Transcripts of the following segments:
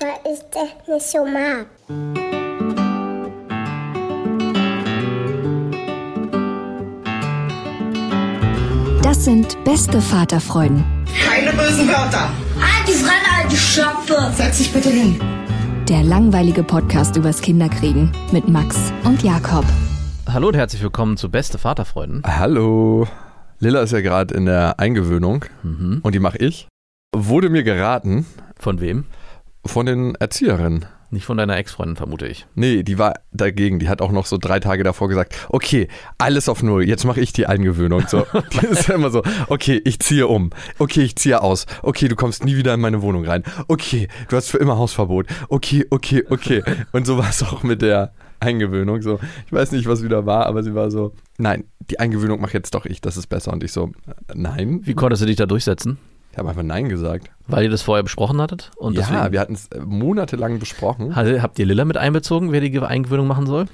Weil ich das nicht so mag. Das sind beste Vaterfreuden. Keine bösen Wörter. Die Fremde, alte Schöpfe. Setz dich bitte hin. Der langweilige Podcast übers Kinderkriegen mit Max und Jakob. Hallo und herzlich willkommen zu Beste Vaterfreuden. Hallo. Lilla ist ja gerade in der Eingewöhnung Mhm. und die mache ich. Wurde mir geraten Von wem? Von den Erzieherinnen. Nicht von deiner Ex-Freundin, vermute ich. Nee, die war dagegen. Die hat auch noch so drei Tage davor gesagt, okay, alles auf Null, jetzt mache ich die Eingewöhnung. So, die ist ja immer so, okay, ich ziehe um. Okay, ich ziehe aus. Okay, du kommst nie wieder in meine Wohnung rein. Okay, du hast für immer Hausverbot. Okay, okay, okay. Und so war es auch mit der Eingewöhnung. So, ich weiß nicht, was wieder war, aber sie war so, nein, die Eingewöhnung mache jetzt doch ich, das ist besser. Und ich so, nein. Wie konntest du dich da durchsetzen? Ich habe einfach Nein gesagt. Weil ihr das vorher besprochen hattet? Und ja, wir hatten es äh, monatelang besprochen. Habt ihr Lilla mit einbezogen, wer die Eingewöhnung machen soll?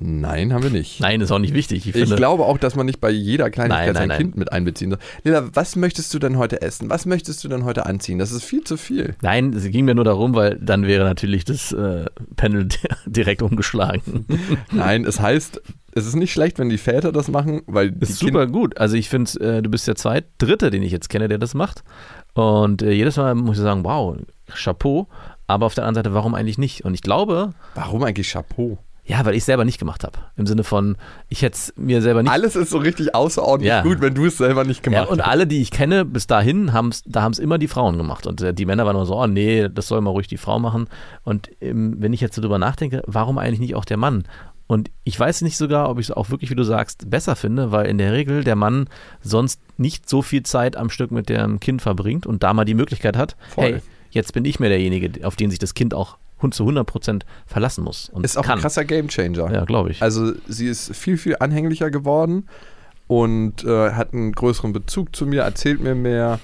Nein, haben wir nicht. Nein, ist auch nicht wichtig. Ich, Ich glaube auch, dass man nicht bei jeder Kleinigkeit Nein, nein, sein nein. Kind mit einbeziehen soll. Lila, was möchtest du denn heute essen? Was möchtest du denn heute anziehen? Das ist viel zu viel. Nein, es ging mir nur darum, weil dann wäre natürlich das äh, Panel di- direkt umgeschlagen. Nein, es heißt, es ist nicht schlecht, wenn die Väter das machen, weil Das ist super gut. Also ich finde, äh, du bist der zweit, dritte, den ich jetzt kenne, der das macht. Und äh, jedes Mal muss ich sagen, wow, Chapeau. Aber auf der anderen Seite, warum eigentlich nicht? Und ich glaube, Warum eigentlich Chapeau? Ja, weil ich es selber nicht gemacht habe. Im Sinne von, ich hätte es mir selber nicht Alles ist so richtig außerordentlich Ja. gut, wenn du es selber nicht Ja, gemacht und hast. alle, die ich kenne, bis dahin, haben's, da haben es immer die Frauen gemacht. Und äh, die Männer waren immer so, oh nee, das soll mal ruhig die Frau machen. Und ähm, wenn ich jetzt so drüber nachdenke, warum eigentlich nicht auch der Mann? Und ich weiß nicht sogar, ob ich es auch wirklich, wie du sagst, besser finde, weil in der Regel der Mann sonst nicht so viel Zeit am Stück mit dem Kind verbringt und da mal die Möglichkeit hat, Voll. hey, jetzt bin ich mir derjenige, auf den sich das Kind auch zu 100% verlassen muss. Und Ist auch kann. ein krasser Gamechanger. Ja, glaube ich. Also sie ist viel, viel anhänglicher geworden und äh, hat einen größeren Bezug zu mir, erzählt mir mehr.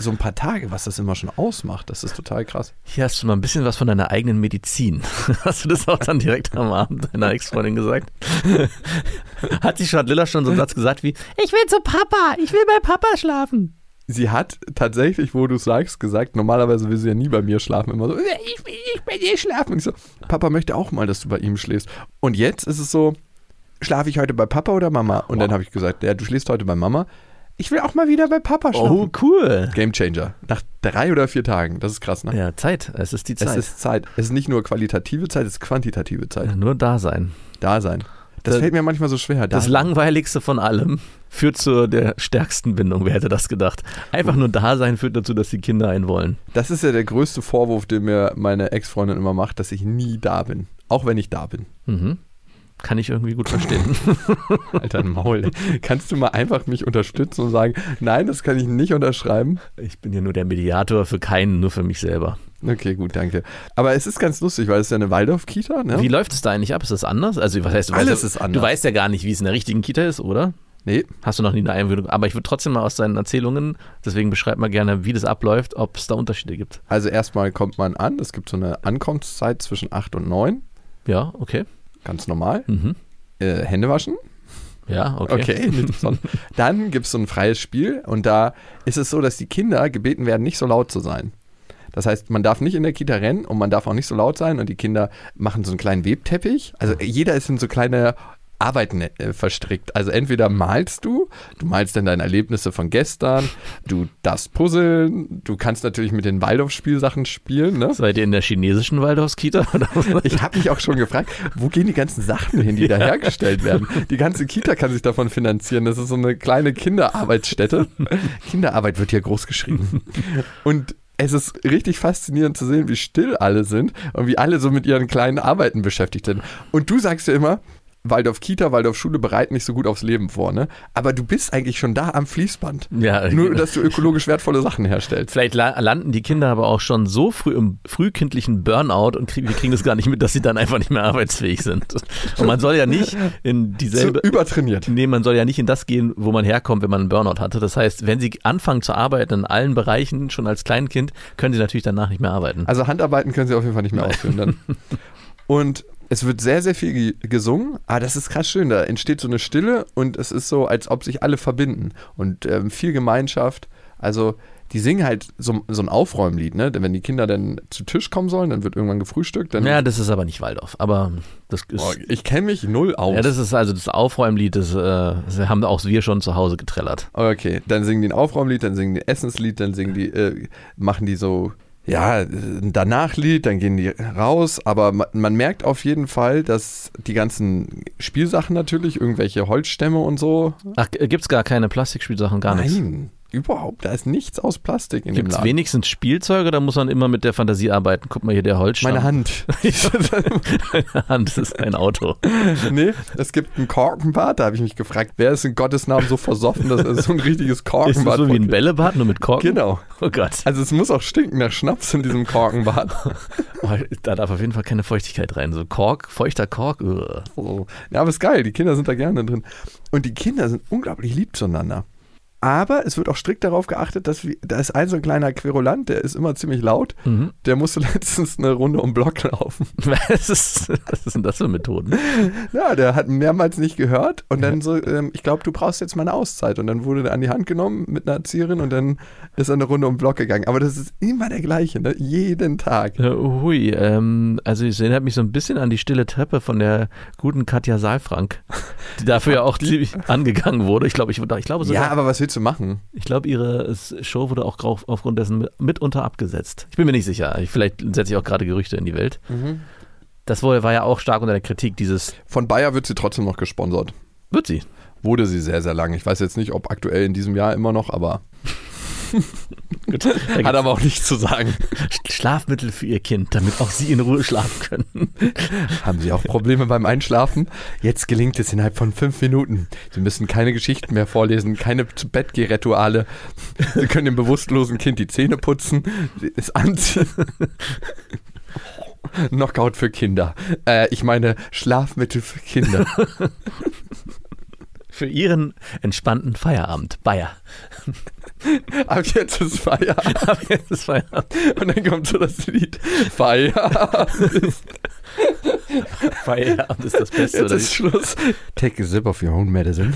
So ein paar Tage, was das immer schon ausmacht, das ist total krass. Hier hast du mal ein bisschen was von deiner eigenen Medizin. Hast du das auch dann direkt am Abend deiner Ex-Freundin gesagt? Hat die schon, hat Lilla schon so einen Satz gesagt wie, ich will zu Papa, ich will bei Papa schlafen. Sie hat tatsächlich, wo du es sagst, gesagt, normalerweise will sie ja nie bei mir schlafen, immer so, ich will nicht bei dir schlafen. Und ich so, Papa möchte auch mal, dass du bei ihm schläfst. Und jetzt ist es so, schlafe ich heute bei Papa oder Mama? Und dann habe ich gesagt, ja, du schläfst heute bei Mama. Ich will auch mal wieder bei Papa schlafen. Oh, cool. Game Changer. Nach drei oder vier Tagen. Das ist krass, ne? Ja, Zeit, es ist die Es Zeit. ist Zeit. Es ist nicht nur qualitative Zeit, es ist quantitative Zeit. Ja, nur da sein. Da sein. Das, Das- fällt mir manchmal so schwer. Da Das langweiligste von allem führt zu der stärksten Bindung. Wer hätte das gedacht? Einfach nur da sein führt dazu, dass die Kinder einen wollen. das ist ja der größte Vorwurf, den mir meine Ex-Freundin immer macht, dass ich nie da bin. Auch wenn ich da bin. Mhm. Kann ich irgendwie gut verstehen. Alter Maul. ey. Kannst du mal einfach mich unterstützen und sagen, nein, das kann ich nicht unterschreiben? Ich bin ja nur der Mediator für keinen, nur für mich selber. Okay, gut, danke. Aber es ist ganz lustig, weil es ist ja eine Waldorf-Kita, ne? Wie läuft es da eigentlich ab? Ist das anders? Also, was heißt, du Alles weißt, ist anders. Du weißt ja gar nicht, wie es in der richtigen Kita ist, oder? Nee, Hast du noch nie eine Einwöhnung? Aber ich würde trotzdem mal aus deinen Erzählungen, deswegen beschreib mal gerne, wie das abläuft, ob es da Unterschiede gibt. also erstmal kommt man an, es gibt so eine Ankunftszeit zwischen 8 und 9, Ja, okay. ganz normal. Mhm. Äh, Hände waschen, Ja, okay. Okay. Dann gibt es so ein freies Spiel und da ist es so, dass die Kinder gebeten werden, nicht so laut zu sein. Das heißt, man darf nicht in der Kita rennen und man darf auch nicht so laut sein und die Kinder machen so einen kleinen Webteppich. Also jeder ist in so kleine Arbeiten äh, verstrickt. Also entweder malst du, du malst dann deine Erlebnisse von gestern, du darfst puzzeln, du kannst natürlich mit den Waldorf-Spielsachen spielen. Ne? Seid ihr in der chinesischen Waldorfskita? Ich habe mich auch schon gefragt, wo gehen die ganzen Sachen hin, die da hergestellt werden? Die ganze Kita kann sich davon finanzieren. Das ist so eine kleine Kinderarbeitsstätte. Kinderarbeit wird hier groß geschrieben. Und es ist richtig faszinierend zu sehen, wie still alle sind und wie alle so mit ihren kleinen Arbeiten beschäftigt sind. Und du sagst ja immer, Waldorf Kita, Waldorf Schule bereiten nicht so gut aufs Leben vor, ne? Aber du bist eigentlich schon da am Fließband. Ja, Nur, dass du ökologisch wertvolle Sachen herstellst. Vielleicht la- landen die Kinder aber auch schon so früh im frühkindlichen Burnout und krieg, wir kriegen das gar nicht mit, dass sie dann einfach nicht mehr arbeitsfähig sind. Und man soll ja nicht in So dieselbe. übertrainiert. Nee, man soll ja nicht in das gehen, wo man herkommt, wenn man einen Burnout hatte. Das heißt, wenn sie anfangen zu arbeiten in allen Bereichen, schon als Kleinkind, können sie natürlich danach nicht mehr arbeiten. Also Handarbeiten können sie auf jeden Fall nicht mehr ausführen dann. Und es wird sehr, sehr viel ge- gesungen, aber das ist krass schön. Da entsteht so eine Stille und es ist so, als ob sich alle verbinden und ähm, viel Gemeinschaft. Also die singen halt so, so ein Aufräumlied, ne? Denn wenn die Kinder dann zu Tisch kommen sollen, dann wird irgendwann gefrühstückt. Dann, Ja, das ist aber nicht Waldorf. Aber das ist. oh, ich kenne mich null aus. ja, das ist also das Aufräumlied, das, äh, das haben auch wir schon zu Hause getrellert. Okay, dann singen die ein Aufräumlied, dann singen die ein Essenslied, dann singen die, äh, machen die so, ja, ein Danachlied, dann gehen die raus, aber man, man merkt auf jeden Fall, dass die ganzen Spielsachen natürlich, irgendwelche Holzstämme und so, Ach, gibt's gar keine Plastikspielsachen, gar nichts. nein, überhaupt, da ist nichts aus Plastik in Gibt's dem Laden. wenigstens Spielzeuge, da muss man immer mit der Fantasie arbeiten. Guck mal hier, der Holzstamm. Meine Hand. Meine Hand ist ein Auto. nee, es gibt ein Korkenbad, da habe ich mich gefragt, wer ist in Gottes Namen so versoffen, dass es so ein richtiges Ist Korkenbad das so wie ein Bällebad, nur mit Korken? Genau. Oh Gott. Also es muss auch stinken nach Schnaps in diesem Korkenbad. Oh, da darf auf jeden Fall keine Feuchtigkeit rein. So Kork, feuchter Kork. So. Ja, aber ist geil, die Kinder sind da gerne drin. Und die Kinder sind unglaublich lieb zueinander. Aber es wird auch strikt darauf geachtet, dass wir, da ist ein so ein kleiner Querulant, der ist immer ziemlich laut. Mhm. Der musste letztens eine Runde um den Block laufen. Was, ist, was sind das für Methoden? Ja, der hat mehrmals nicht gehört und dann so, ähm, ich glaube, du brauchst jetzt mal eine Auszeit. Und dann wurde der an die Hand genommen mit einer Erzieherin und dann ist er eine Runde um den Block gegangen. Aber das ist immer der gleiche, ne? jeden Tag. Äh, hui, ähm, also es erinnert mich so ein bisschen an die stille Treppe von der guten Katja Saalfrank, die dafür ja auch ziemlich angegangen wurde. Ich glaube, ich, ich glaube sogar, Ja, aber was willst du machen? ich glaube, ihre Show wurde auch aufgrund dessen mit- mitunter abgesetzt. Ich bin mir nicht sicher. Ich, vielleicht setze ich auch gerade Gerüchte in die Welt. Das wohl war ja auch stark unter der Kritik, dieses, Von Bayer wird sie trotzdem noch gesponsert. wird sie. Wurde sie sehr, sehr lange. Ich weiß jetzt nicht, ob aktuell in diesem Jahr immer noch, aber Gut, hat aber auch nichts zu sagen. Schlafmittel für ihr Kind, damit auch sie in Ruhe schlafen können. Haben Sie auch Probleme beim Einschlafen? Jetzt gelingt es innerhalb von fünf Minuten. Sie müssen keine Geschichten mehr vorlesen, keine zu Bett rituale Sie können dem bewusstlosen Kind die Zähne putzen, es anziehen. Knockout für Kinder. Äh, ich meine Schlafmittel für Kinder. Für ihren entspannten Feierabend. Bayer. Ab jetzt ist Feierabend. Aber jetzt ist Feierabend. Und dann kommt so das Lied Feierabend. Feierabend ist das Beste. Jetzt ist? Schluss. Take a sip of your own medicine.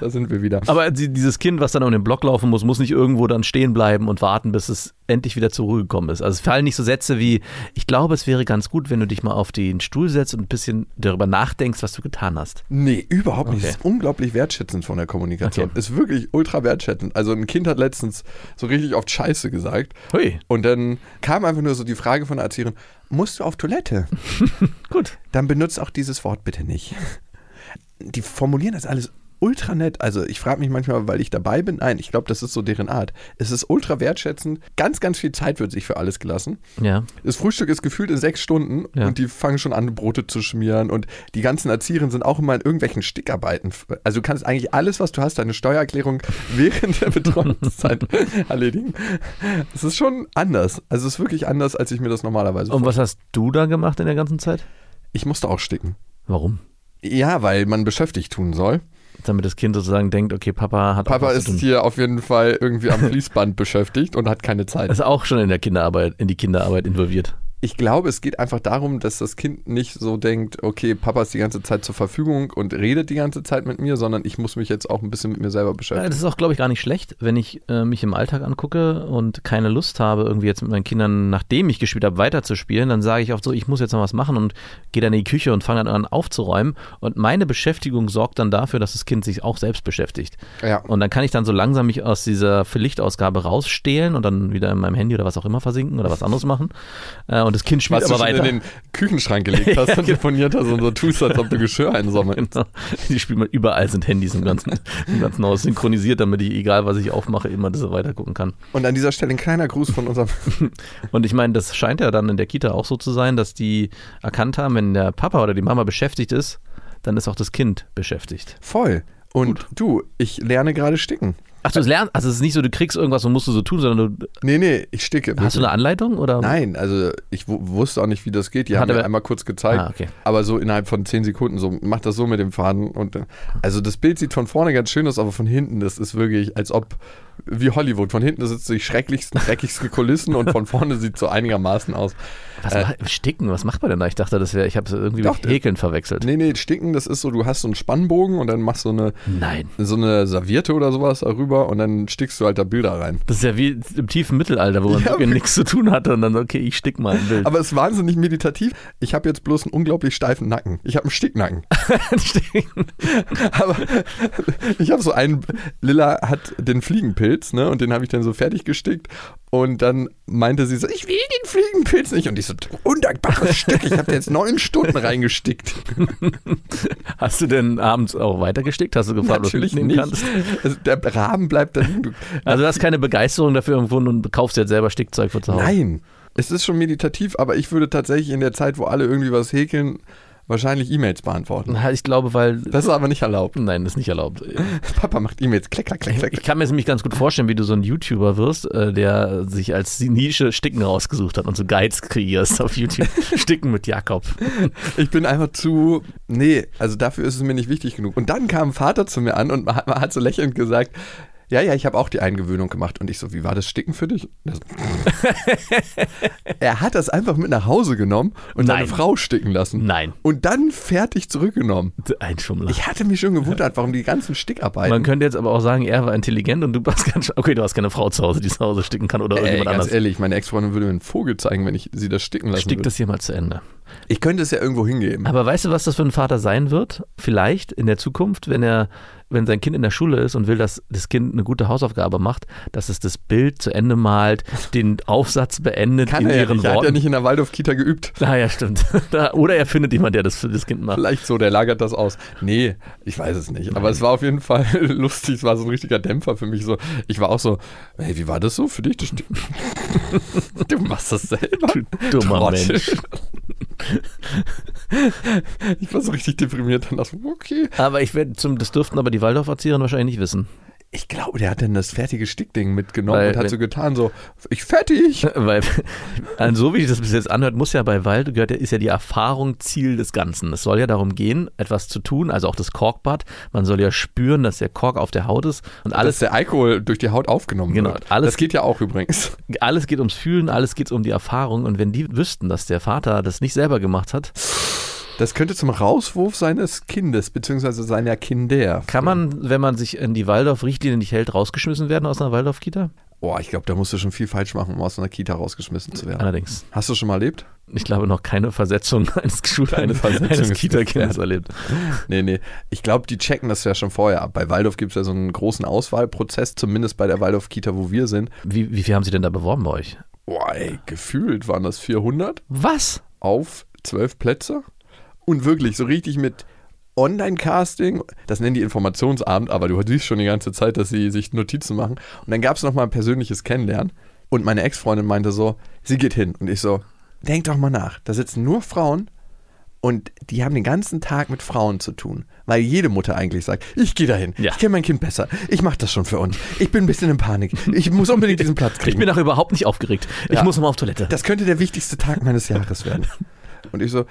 da sind wir wieder. Aber die- dieses Kind, was dann um den Block laufen muss, muss nicht irgendwo dann stehen bleiben und warten, bis es endlich wieder zur Ruhe gekommen ist. Also es fallen nicht so Sätze wie, ich glaube, es wäre ganz gut, wenn du dich mal auf den Stuhl setzt und ein bisschen darüber nachdenkst, was du getan hast. Nee, überhaupt nicht. Okay. Es ist unglaublich wertschätzend von der Kommunikation. Okay. Ist wirklich ultra wertschätzend. Also ein Kind hat letztens so richtig oft Scheiße gesagt. Hui, Und dann kam einfach nur so die Frage von der Erzieherin, musst du auf Toilette? gut. Dann benutzt auch dieses Wort bitte nicht. Die formulieren das alles ultra nett. Also ich frage mich manchmal, weil ich dabei bin. Nein, ich glaube, das ist so deren Art. Es ist ultra wertschätzend. Ganz, ganz viel Zeit wird sich für alles gelassen. Ja. Das Frühstück ist gefühlt in sechs Stunden Ja. und die fangen schon an, Brote zu schmieren und die ganzen Erzieherinnen sind auch immer in irgendwelchen Stickarbeiten. Also du kannst eigentlich alles, was du hast, deine Steuererklärung während der Betreuungszeit erledigen. Es ist schon anders. Also es ist wirklich anders, als ich mir das normalerweise Und was hast du da gemacht in der ganzen Zeit? Ich musste auch sticken. Warum? Ja, weil man beschäftigt tun soll. Damit das Kind sozusagen denkt, okay, Papa hat auch Papa ist hier auf jeden Fall irgendwie am Fließband beschäftigt und hat keine Zeit. ist auch schon in der Kinderarbeit, in die Kinderarbeit involviert. Ich glaube, es geht einfach darum, dass das Kind nicht so denkt, okay, Papa ist die ganze Zeit zur Verfügung und redet die ganze Zeit mit mir, sondern ich muss mich jetzt auch ein bisschen mit mir selber Ja, beschäftigen. das ist auch, glaube ich, gar nicht schlecht, wenn ich äh, mich im Alltag angucke und keine Lust habe, irgendwie jetzt mit meinen Kindern, nachdem ich gespielt habe, weiterzuspielen, dann sage ich oft so, ich muss jetzt noch was machen und gehe dann in die Küche und fange dann an aufzuräumen. Und meine Beschäftigung sorgt dann dafür, dass das Kind sich auch selbst beschäftigt. Ja. Und dann kann ich dann so langsam mich aus dieser Pflichtausgabe rausstehlen und dann wieder in meinem Handy oder was auch immer versinken oder was anderes machen. Äh, und das Kind spielt Was aber weiter. in den Küchenschrank gelegt hast und genau. telefoniert hast und so tust, als ob du Geschirr einsammelst. Genau. Die spielt man überall sind Handys im ganzen, im ganzen Haus synchronisiert, damit ich, egal was ich aufmache, immer das so weiter gucken kann. Und an dieser Stelle ein kleiner Gruß von unserem. Und ich meine, das scheint ja dann in der Kita auch so zu sein, dass die erkannt haben, wenn der Papa oder die Mama beschäftigt ist, dann ist auch das Kind beschäftigt. Voll. Und du, ich lerne gerade sticken. Ach, du lernst, also es ist nicht so, du kriegst irgendwas und musst du so tun, sondern du, Nee, nee, ich sticke. hast du eine Anleitung oder? Nein, also ich wu- wusste auch nicht, wie das geht. Die Hat haben mir einmal kurz gezeigt. Ah, okay. Aber so innerhalb von zehn Sekunden, so mach das so mit dem Faden. Und, äh, also das Bild sieht von vorne ganz schön aus, aber von hinten, das ist wirklich, als ob wie Hollywood. Von hinten sitzen die schrecklichsten, dreckigsten Kulissen und von vorne sieht so einigermaßen aus. Was Äh, mach, Sticken, was macht man denn da? Ich dachte, das wäre, ich habe es irgendwie Doch, mit Häkeln verwechselt. Nee, nee, sticken, das ist so, du hast so einen Spannbogen und dann machst du eine, Nein. so eine Serviette oder sowas darüber und dann stickst du halt da Bilder rein. Das ist ja wie im tiefen Mittelalter, wo man Ja, wirklich nichts zu tun hatte und dann, okay, ich stick mal ein Bild. Aber es ist wahnsinnig meditativ. Ich habe jetzt bloß einen unglaublich steifen Nacken. Ich habe einen Sticknacken. Aber ich habe so einen, Lilla hat den Fliegenpilz, ne? Und den habe ich dann so fertig gestickt. Und dann meinte sie so, ich will den Fliegenpilz nicht. Und ich so, undankbares Stück, ich habe jetzt neun Stunden reingestickt. Hast du denn abends auch weitergestickt? Hast du gefragt, was du Natürlich nicht. kannst? Also der Rahmen bleibt da liegen. Du- Also du hast keine Begeisterung dafür empfunden und kaufst jetzt selber Stickzeug für zu Hause. Nein, es ist schon meditativ, aber ich würde tatsächlich in der Zeit, wo alle irgendwie was häkeln, wahrscheinlich E-Mails beantworten. Na, Ich glaube, weil. Das ist aber nicht erlaubt. Nein, das ist nicht erlaubt. Papa macht E-Mails, klick, klick, klick, Ich klick. kann mir jetzt nämlich ganz gut vorstellen, wie du so ein YouTuber wirst, äh, der sich als Nische Sticken rausgesucht hat und so Guides kreierst auf YouTube. Sticken mit Jakob. Ich bin einfach zu. Nee, also dafür ist es mir nicht wichtig genug. Und dann kam ein Vater zu mir an und hat, hat so lächelnd gesagt: Ja, ja, ich habe auch die Eingewöhnung gemacht. Und ich so: Wie war das Sticken für dich? Er so, er hat das einfach mit nach Hause genommen und seine Nein. Frau sticken lassen. Nein. Und dann fertig zurückgenommen. Ein Schummler. Ich hatte mich schon gewundert, warum die ganzen Stickarbeiten. Man könnte jetzt aber auch sagen, er war intelligent und du warst ganz. Okay, du hast keine Frau zu Hause, die zu Hause sticken kann oder Ey, irgendjemand ganz anders. ehrlich, meine Ex-Freundin würde mir einen Vogel zeigen, wenn ich sie das sticken lassen Stick würde. das hier mal zu Ende. Ich könnte es ja irgendwo hingeben. Aber weißt du, was das für ein Vater sein wird? Vielleicht in der Zukunft, wenn er, wenn sein Kind in der Schule ist und will, dass das Kind eine gute Hausaufgabe macht, dass es das Bild zu Ende malt, den Aufsatz beendet Kann in er ihren nicht. Er hat ja Worten. nicht in der Waldorf-Kita geübt. Ah ja, stimmt. Oder er findet jemanden, der das für das Kind macht. Vielleicht so, der lagert das aus. Nee, ich weiß es nicht. Aber es war auf jeden Fall lustig. Es war so ein richtiger Dämpfer für mich. So, ich war auch so, hey, wie war das so für dich? Du machst das selber. Du dummer Trottel. Mensch. Ich war so richtig deprimiert. Ich, okay. Aber ich werde zum, das dürften aber die Waldorf-Erzieherin wahrscheinlich nicht wissen. Ich glaube, der hat dann das fertige Stickding mitgenommen Weil- und hat so getan, so, ich fertig. Weil, also so wie sich das bis jetzt anhört, muss ja bei Wald, gehört, ist ja die Erfahrung Ziel des Ganzen. Es soll ja darum gehen, etwas zu tun, also auch das Korkbad. Man soll ja spüren, dass der Kork auf der Haut ist und Dass alles, der Alkohol durch die Haut aufgenommen Genau, wird. alles- das geht ja auch übrigens. alles geht ums Fühlen, alles geht um die Erfahrung. Und wenn die wüssten, dass der Vater das nicht selber gemacht hat, Das könnte zum Rauswurf seines Kindes, beziehungsweise seiner Kinder. kann man, wenn man sich in die Waldorf-Richtlinie nicht hält, rausgeschmissen werden aus einer Waldorf-Kita? Boah, ich glaube, da musst du schon viel falsch machen, um aus einer Kita rausgeschmissen zu werden. Allerdings. Hast du schon mal erlebt? Ich glaube noch keine Versetzung eines, Schul Keine Versetzung eines Kita-Kindes erlebt. Nee, nee. Ich glaube, die checken das ja schon vorher ab. Bei Waldorf gibt es ja so einen großen Auswahlprozess, zumindest bei der Waldorf-Kita, wo wir sind. Wie, wie viel haben Sie denn da beworben bei euch? Boah, ey, gefühlt waren das 400 Was? auf 12 Plätze. Und wirklich, so richtig mit Online-Casting, das nennen die Informationsabend, aber du siehst schon die ganze Zeit, dass sie sich Notizen machen. Und dann gab es nochmal ein persönliches Kennenlernen. Und meine Ex-Freundin meinte so, sie geht hin. Und ich so, denk doch mal nach, da sitzen nur Frauen und die haben den ganzen Tag mit Frauen zu tun. Weil jede Mutter eigentlich sagt, ich gehe dahin, Ja. ich kenne mein Kind besser, ich mache das schon für uns. Ich bin ein bisschen in Panik, ich muss unbedingt diesen Platz kriegen. Ich bin auch überhaupt nicht aufgeregt. Ich Ja. muss noch mal auf Toilette. Das könnte der wichtigste Tag meines Jahres werden. Und ich so,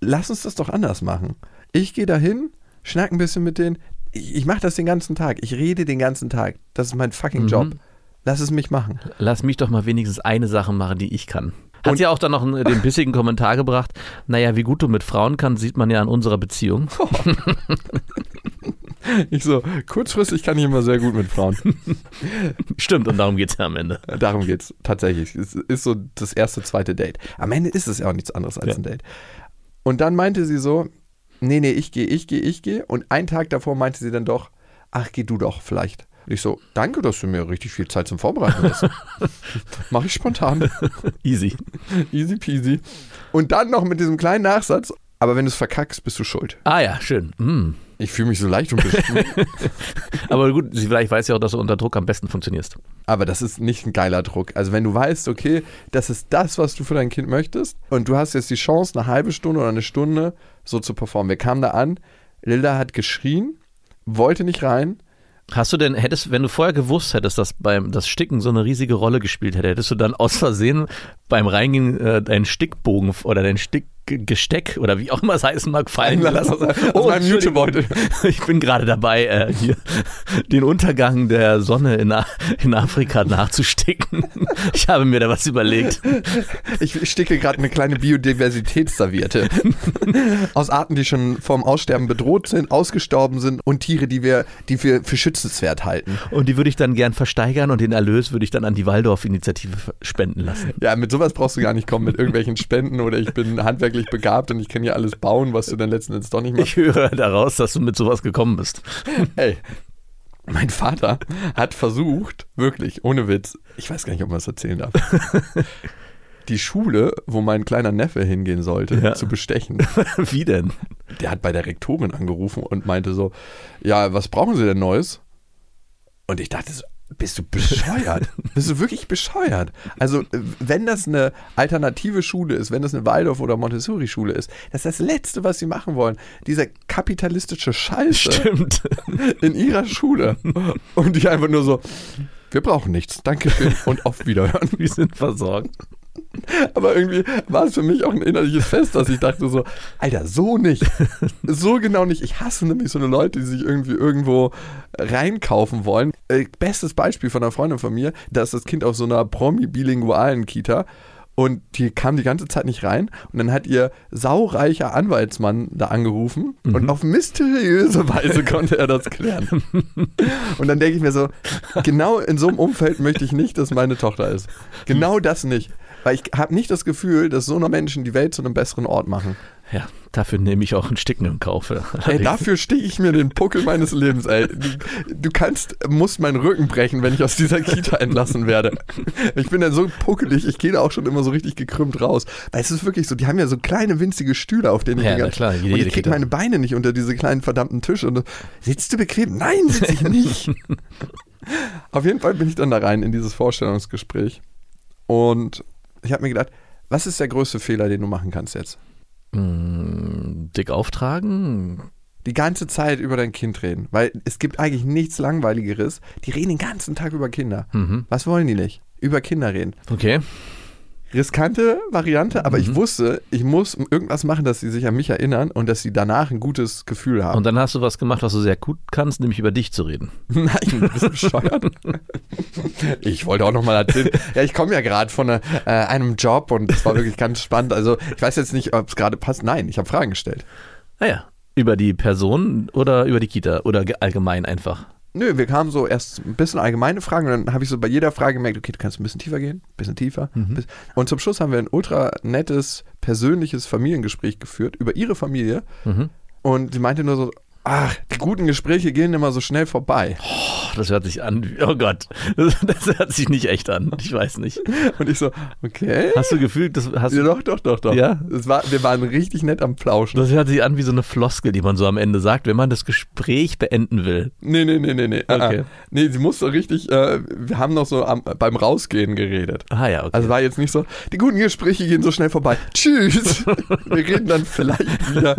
lass uns das doch anders machen. Ich gehe dahin, schnack ein bisschen mit denen. Ich, ich mache das den ganzen Tag. Ich rede den ganzen Tag. Das ist mein fucking Mhm. Job. Lass es mich machen. Lass mich doch mal wenigstens eine Sache machen, die ich kann. Hat Und- sie auch dann noch einen- den bissigen Kommentar gebracht, naja, wie gut du mit Frauen kannst, sieht man ja an unserer Beziehung. Ich so, kurzfristig kann ich immer sehr gut mit Frauen. Stimmt, und darum geht es ja am Ende. Darum geht's tatsächlich. Es ist so das erste, zweite Date. Am Ende ist es ja auch nichts anderes als Ja. ein Date. Und dann meinte sie so, nee, nee, ich gehe, ich gehe, ich gehe. Und einen Tag davor meinte sie dann doch, ach, geh du doch vielleicht. Und ich so, danke, dass du mir richtig viel Zeit zum Vorbereiten lässt. Mach ich spontan. Easy. Easy peasy. Und dann noch mit diesem kleinen Nachsatz, aber wenn du es verkackst, bist du schuld. Ah ja, schön. Hm. Ich fühle mich so leicht und. Aber gut, sie vielleicht weiß ja auch, dass du unter Druck am besten funktionierst. Aber das ist nicht ein geiler Druck. Also wenn du weißt, okay, das ist das, was du für dein Kind möchtest und du hast jetzt die Chance, eine halbe Stunde oder eine Stunde so zu performen. Wir kamen da an, Lilda hat geschrien, wollte nicht rein. Hast du denn, hättest, wenn du vorher gewusst hättest, dass beim das Sticken so eine riesige Rolle gespielt hätte, hättest du dann aus Versehen beim Reingehen äh, deinen Stickbogen oder dein Stickgesteck oder wie auch immer es heißen mag, fallen lassen? aus, aus Oh, meinem. Jutebeutel. Ich bin gerade dabei, äh, hier den Untergang der Sonne in, A in Afrika nachzusticken. Ich habe mir da was überlegt. Ich sticke gerade eine kleine Biodiversitätsserviette. Aus Arten, die schon vom Aussterben bedroht sind, ausgestorben sind und Tiere, die wir, die wir für schützenswert halten. Und die würde ich dann gern versteigern und den Erlös würde ich dann an die Waldorf-Initiative spenden lassen. Ja, mit sowas brauchst du gar nicht kommen, mit irgendwelchen Spenden oder ich bin handwerklich begabt und ich kann ja alles bauen, was du dann letzten Endes doch nicht machst. Ich höre daraus, dass du mit sowas gekommen bist. Hey, mein Vater hat versucht, wirklich, ohne Witz, ich weiß gar nicht, ob man das erzählen darf, die Schule, wo mein kleiner Neffe hingehen sollte, Ja. zu bestechen. Wie denn? Der hat bei der Rektorin angerufen und meinte so, ja, was brauchen Sie denn Neues? Und ich dachte so, bist du bescheuert? bist du wirklich bescheuert? Also, wenn das eine alternative Schule ist, wenn das eine Waldorf- oder Montessori-Schule ist, das ist das Letzte, was sie machen wollen. Dieser kapitalistische Scheiße Stimmt. in ihrer Schule. Und ich einfach nur so, wir brauchen nichts, Dankeschön und auf Wiederhören. Wir sind versorgt. Aber irgendwie war es für mich auch ein innerliches Fest, dass ich dachte so, Alter, so nicht. So genau nicht. Ich hasse nämlich so eine Leute, die sich irgendwie irgendwo reinkaufen wollen. Äh, bestes Beispiel von einer Freundin von mir, da ist das Kind auf so einer promi-bilingualen Kita und die kam die ganze Zeit nicht rein und dann hat ihr saureicher Anwaltsmann da angerufen und auf mysteriöse Weise konnte er das klären. Und dann denke ich mir so, genau in so einem Umfeld möchte ich nicht, dass meine Tochter ist. Genau das nicht. Weil ich habe nicht das Gefühl, dass so eine Menschen die Welt zu einem besseren Ort machen. Ja, dafür nehme ich auch ein Sticken im Kauf. Ey, dafür stehe ich mir den Puckel meines Lebens, ey. Du, du kannst, musst meinen Rücken brechen, wenn ich aus dieser Kita entlassen werde. Ich bin dann so puckelig, ich gehe da auch schon immer so richtig gekrümmt raus. Weil es ist wirklich so, die haben ja so kleine winzige Stühle, auf denen ich Ja, die na ganze- klar, jede- und ich krieg Kita. meine Beine nicht unter diese kleinen verdammten Tische. Und sitzt du bequem? Nein, sitze ich nicht. auf jeden Fall bin ich dann da rein in dieses Vorstellungsgespräch. Und ich habe mir gedacht, was ist der größte Fehler, den du machen kannst jetzt? Mm, Dick auftragen? die ganze Zeit über dein Kind reden. Weil es gibt eigentlich nichts Langweiligeres. Die reden den ganzen Tag über Kinder. Mhm. Was wollen die nicht? Über Kinder reden. Okay. Riskante Variante, aber Mhm. ich wusste, ich muss irgendwas machen, dass sie sich an mich erinnern und dass sie danach ein gutes Gefühl haben. Und dann hast du was gemacht, was du sehr gut kannst, nämlich über dich zu reden. Nein, bist du bescheuert? ich wollte auch nochmal erzählen. Ja, ich komme ja gerade von äh, einem Job und es war wirklich ganz spannend. Also ich weiß jetzt nicht, ob es gerade passt. Nein, ich habe Fragen gestellt. Naja, über die Person oder über die Kita oder ge- allgemein einfach. Nö, wir kamen so erst ein bisschen allgemeine Fragen und dann habe ich so bei jeder Frage gemerkt, okay, du kannst ein bisschen tiefer gehen, ein bisschen tiefer. bis- Und zum Schluss haben wir ein ultra nettes, persönliches Familiengespräch geführt über ihre Familie. Mhm. Und sie meinte nur so, ach, die guten Gespräche gehen immer so schnell vorbei. Oh, das hört sich an, wie- oh Gott, das, das hört sich nicht echt an. Ich weiß nicht. Und ich so, okay. Hast du gefühlt, das, hast, Ja, doch, doch, doch, doch. Ja? Es war, wir waren richtig nett am Plauschen. das hört sich an wie so eine Floskel, die man so am Ende sagt, wenn man das Gespräch beenden will. Nee, nee, nee, nee, nee. Ah, Okay. ah. Nee, sie musste richtig, äh, wir haben noch so am, beim Rausgehen geredet. Ah ja, okay. Also war jetzt nicht so, die guten Gespräche gehen so schnell vorbei. Tschüss. Wir reden dann vielleicht wieder.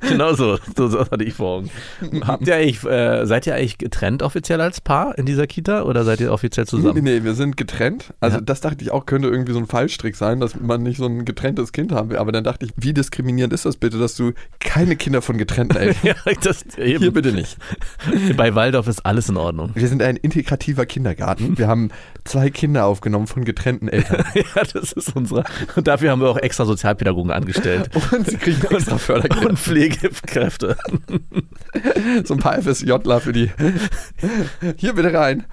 genau so, so, so hatte ich vor. Entschuldigung. Habt ihr eigentlich, äh, seid ihr eigentlich getrennt offiziell als Paar in dieser Kita oder seid ihr offiziell Nee, zusammen? nee, wir sind getrennt. Also Ja. das dachte ich auch, könnte irgendwie so ein Fallstrick sein, dass man nicht so ein getrenntes Kind haben will. Aber dann dachte ich, wie diskriminierend ist das bitte, dass du keine Kinder von getrennten Eltern Ja, das. Hier bitte nicht. Bei Waldorf ist alles in Ordnung. Wir sind ein integrativer Kindergarten. Wir haben zwei Kinder aufgenommen von getrennten Eltern. Ja, das ist unsere. Und dafür haben wir auch extra Sozialpädagogen angestellt. Und sie kriegen extra Fördergeld. Und Pflegekräfte. So ein paar FSJler für die. Hier bitte rein.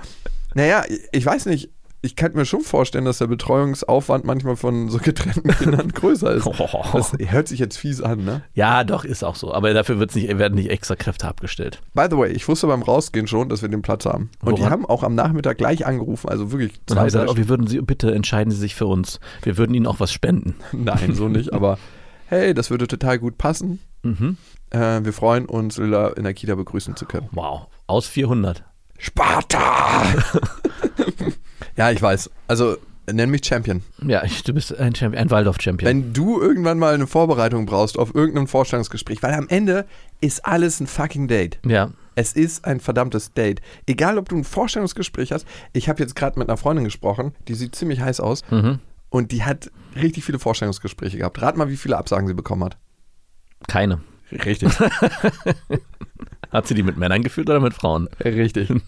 Naja, ich weiß nicht. Ich kann mir schon vorstellen, dass der Betreuungsaufwand manchmal von so getrennten Kindern größer ist. Das hört sich jetzt fies an, ne? Ja, doch, ist auch so. Aber dafür wird's nicht, werden nicht extra Kräfte abgestellt. By the way, ich wusste beim Rausgehen schon, dass wir den Platz haben. Und die Woran? haben auch am Nachmittag gleich angerufen. Also wirklich Und dann haben zwei, gesagt, oh, wir würden Sie, bitte entscheiden Sie sich für uns. Wir würden Ihnen auch was spenden. Nein, so nicht. Aber hey, das würde total gut passen. Mhm. Äh, wir freuen uns, Lilla in der Kita begrüßen zu können. Wow. Aus 400. Sparta! ja, ich weiß. Also, nenn mich Champion. Ja, ich, du bist ein, Champion, ein Waldorf-Champion. Wenn du irgendwann mal eine Vorbereitung brauchst auf irgendein Vorstellungsgespräch, weil am Ende ist alles ein fucking Date. Ja. Es ist ein verdammtes Date. Egal, ob du ein Vorstellungsgespräch hast. Ich habe jetzt gerade mit einer Freundin gesprochen, die sieht ziemlich heiß aus Mhm. und die hat richtig viele Vorstellungsgespräche gehabt. Rat mal, wie viele Absagen sie bekommen hat. Keine. Richtig. Hat sie die mit Männern gefühlt oder mit Frauen? Richtig.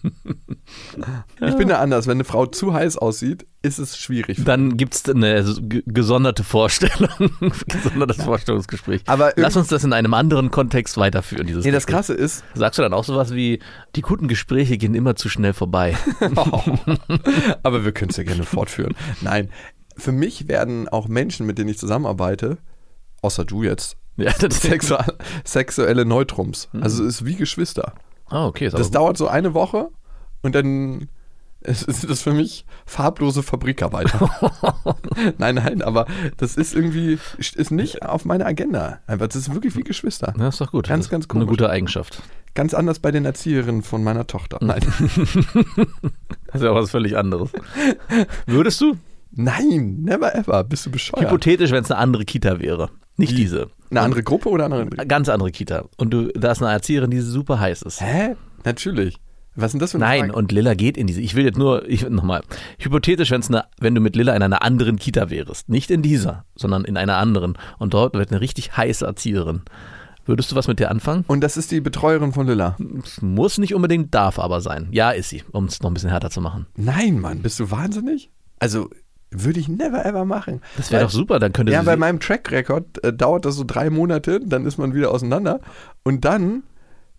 Ich bin da anders. Wenn eine Frau zu heiß aussieht, ist es schwierig. Dann gibt es eine gesonderte Vorstellung, gesondertes Vorstellungsgespräch. Aber Lass uns das in einem anderen Kontext weiterführen, dieses Nee, das Gespräch. Krasse ist, Sagst du dann auch sowas wie, die guten Gespräche gehen immer zu schnell vorbei. aber wir können es ja gerne fortführen. Nein, für mich werden auch Menschen, mit denen ich zusammenarbeite, außer du jetzt, ja, sexual, sexuelle Neutrums. Also es ist wie Geschwister. Ah, okay. Das dauert so eine Woche und dann ist das für mich farblose Fabrikarbeiter. nein, nein, aber das ist irgendwie, ist nicht auf meiner Agenda. Einfach, das ist wirklich wie Geschwister. Ja, ist doch gut. Ganz, ganz Eine komisch. gute Eigenschaft. Ganz anders bei den Erzieherinnen von meiner Tochter. Nein. Das ist ja was völlig anderes. Würdest du? Nein, never ever. Bist du bescheuert? Hypothetisch, wenn es eine andere Kita wäre. Nicht diese. Eine andere Gruppe oder eine andere? Ganz andere Kita. Und du, da ist eine Erzieherin, die super heiß ist. Hä? Natürlich. Was ist denn das für eine Nein, Frage? und Lilla geht in diese. Ich will jetzt nur, ich nochmal. Hypothetisch, wenn's eine, wenn du mit Lilla in einer anderen Kita wärst. Nicht in dieser, sondern in einer anderen. Und dort wird eine richtig heiße Erzieherin. Würdest du was mit der anfangen? Und das ist die Betreuerin von Lilla. Muss nicht unbedingt, darf aber sein. Ja, ist sie, um es noch ein bisschen härter zu machen. Nein, Mann, bist du wahnsinnig? Also, würde ich never ever machen. Das wäre doch super, dann könnte Ja, bei meinem Track Record äh, dauert das so drei Monate, dann ist man wieder auseinander. Und dann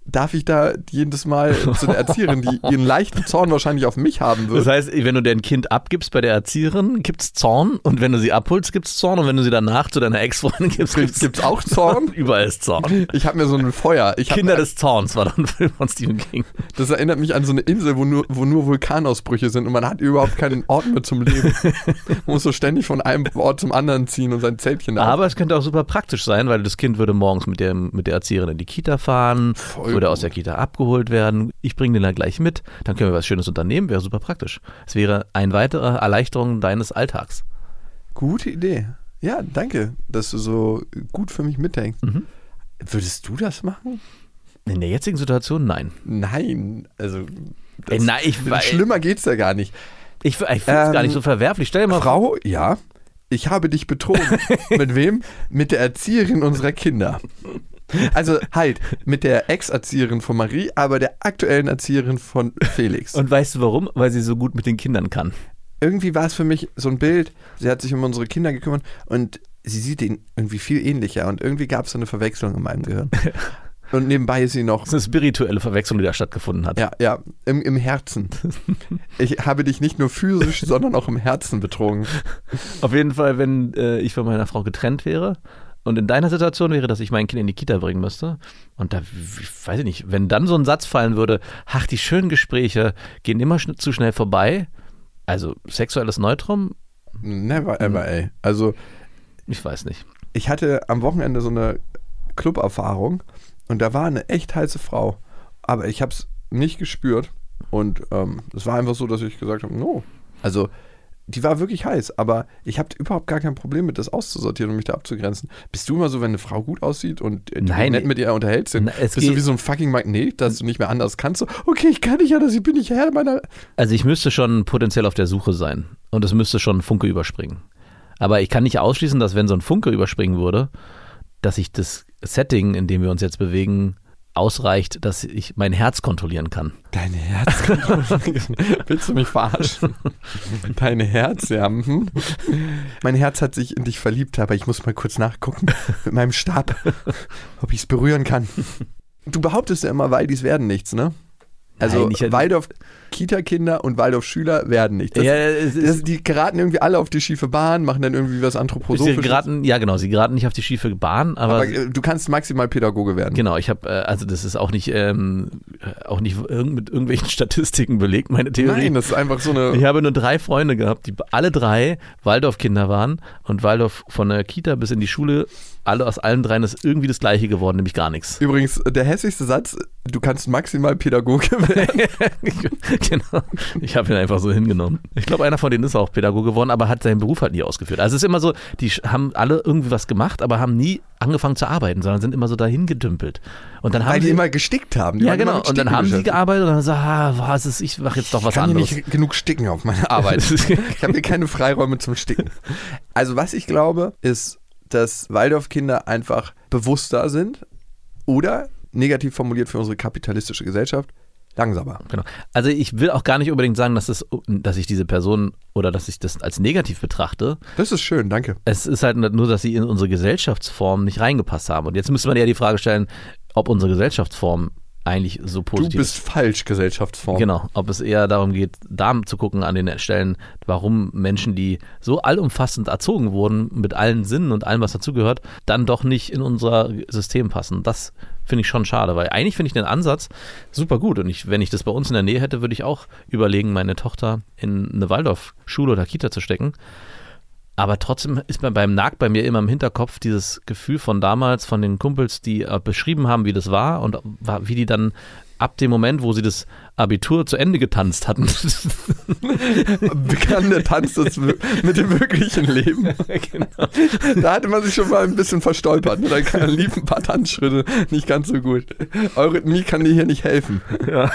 darf ich da jedes Mal zu der Erzieherin, die ihren leichten Zorn wahrscheinlich auf mich haben das wird. heißt, wenn du dein Kind abgibst bei der Erzieherin, gibt's Zorn. Und wenn du sie abholst, gibt's Zorn. Und wenn du sie danach zu deiner Ex-Freundin gibst, gibt's, Gibt's auch Zorn? Überall ist Zorn. Ich habe mir so ein Feuer. Ich Kinder des Zorns war dann ein Film von Stephen King. Das erinnert mich an so eine Insel, wo nur, wo nur Vulkanausbrüche sind und man hat überhaupt keinen Ort mehr zum Leben. Man muss so ständig von einem Ort zum anderen ziehen und sein Zeltchen auf. Aber es könnte auch super praktisch sein, weil das Kind würde morgens mit der, mit der Erzieherin in die Kita fahren, Voll würde gut. aus der Kita abgeholt werden. Ich bringe den dann gleich mit, dann können wir was Schönes unternehmen, wäre super praktisch. Es wäre eine weitere Erleichterung deines Alltags. Gute Idee. Ja, danke, dass du so gut für mich mitdenkst. Mhm. Würdest du das machen? In der jetzigen Situation nein. Nein, also Ey, nein, ich, schlimmer geht's ja gar nicht. ich, ich finde es gar Ähm, nicht so verwerflich. Stell dir mal Frau, ja, ich habe dich betrogen. mit wem? Mit der Erzieherin unserer Kinder. Also halt, mit der Ex-Erzieherin von Marie, aber der aktuellen Erzieherin von Felix. und weißt du warum? Weil sie so gut mit den Kindern kann. irgendwie war es für mich so ein Bild, sie hat sich um unsere Kinder gekümmert und sie sieht ihn irgendwie viel ähnlicher und irgendwie gab es so eine Verwechslung in meinem Gehirn. Und nebenbei ist sie noch, Das ist eine spirituelle Verwechslung, die da stattgefunden hat. ja, ja, im, im Herzen. Ich habe dich nicht nur physisch, sondern auch im Herzen betrogen. Auf jeden Fall, wenn äh, ich von meiner Frau getrennt wäre und in deiner Situation wäre, dass ich mein Kind in die Kita bringen müsste und da, w- weiß ich nicht, wenn dann so ein Satz fallen würde, ach, die schönen Gespräche gehen immer schn zu schnell vorbei, also sexuelles Neutrum, Never ever, ey. Also, ich weiß nicht. ich hatte am Wochenende so eine Club-Erfahrung und da war eine echt heiße Frau. Aber ich habe es nicht gespürt und ähm, es war einfach so, dass ich gesagt habe, no. Also, die war wirklich heiß, aber ich habe überhaupt gar kein Problem mit, das auszusortieren und mich da abzugrenzen. Bist du immer so, wenn eine Frau gut aussieht und äh, Nein. nett mit ihr unterhältst, dann bist du wie so ein fucking Magnet, dass du nicht mehr anders kannst? So, okay, ich kann nicht anders, ich bin nicht Herr meiner. Also ich müsste schon potenziell auf der Suche sein und es müsste schon ein Funke überspringen. Aber ich kann nicht ausschließen, dass wenn so ein Funke überspringen würde, dass ich das Setting, in dem wir uns jetzt bewegen, ausreicht, dass ich mein Herz kontrollieren kann. Dein Herz. Willst du mich verarschen? Dein Herz, ja. mhm. Mein Herz hat sich in dich verliebt, aber ich muss mal kurz nachgucken mit meinem Stab, ob ich es berühren kann. Du behauptest ja immer, Waldis werden nichts, ne? Also Nein, Waldorf Kita-Kinder und Waldorf-Schüler werden nicht. Das, Ja, es ist- das, die geraten irgendwie alle auf die schiefe Bahn, machen dann irgendwie was Sie Anthroposophisches. geraten, ja genau, sie geraten nicht auf die schiefe Bahn, aber, aber äh, du kannst maximal Pädagoge werden. genau, ich habe, äh, also das ist auch nicht, ähm, auch nicht mit irgendwelchen Statistiken belegt, meine Theorie. Nein, das ist einfach so eine. Ich habe nur drei Freunde gehabt, die alle drei Waldorf-Kinder waren und Waldorf von der Kita bis in die Schule, alle aus allen dreien ist irgendwie das Gleiche geworden, nämlich gar nichts. Übrigens, der hässlichste Satz, du kannst maximal Pädagoge werden. genau. Ich habe ihn einfach so hingenommen. Ich glaube, einer von denen ist auch Pädagoge geworden, aber hat seinen Beruf halt nie ausgeführt. Also es ist immer so, die haben alle irgendwie was gemacht, aber haben nie angefangen zu arbeiten, sondern sind immer so dahin gedümpelt. Und dann haben Weil die sie immer gestickt haben. Die ja genau. Und dann haben sie beschäftigt. gearbeitet und dann so, ah, was ist, ich mache jetzt doch was Ich kann anderes. nicht genug sticken auf meine Arbeit. ich habe hier keine Freiräume zum Sticken. Also was ich glaube, ist, dass Waldorfkinder einfach bewusster sind oder, negativ formuliert für unsere kapitalistische Gesellschaft, langsamer. Genau. Also ich will auch gar nicht unbedingt sagen, dass, es, dass ich diese Person oder dass ich das als negativ betrachte. Das ist schön, danke. Es ist halt nur, dass sie in unsere Gesellschaftsform nicht reingepasst haben. Und jetzt müsste man ja die Frage stellen, ob unsere Gesellschaftsform eigentlich so Du positiv bist falsch, Gesellschaftsform. Genau, ob es eher darum geht, da zu gucken an den Stellen, warum Menschen, die so allumfassend erzogen wurden, mit allen Sinnen und allem, was dazugehört, dann doch nicht in unser System passen. Das finde ich schon schade, weil eigentlich finde ich den Ansatz super gut. Und ich, wenn ich das bei uns in der Nähe hätte, würde ich auch überlegen, meine Tochter in eine Waldorfschule oder Kita zu stecken. Aber trotzdem ist mir beim Nagt bei mir immer im Hinterkopf dieses Gefühl von damals, von den Kumpels, die äh, beschrieben haben, wie das war und wie die dann ab dem Moment, wo sie das Abitur zu Ende getanzt hatten. Begann der Tanz wir- mit dem wirklichen Leben. genau. Da hatte man sich schon mal ein bisschen verstolpert. Ne? Da liefen ein paar Tanzschritte nicht ganz so gut. Eurythmie kann dir hier nicht helfen. Ja.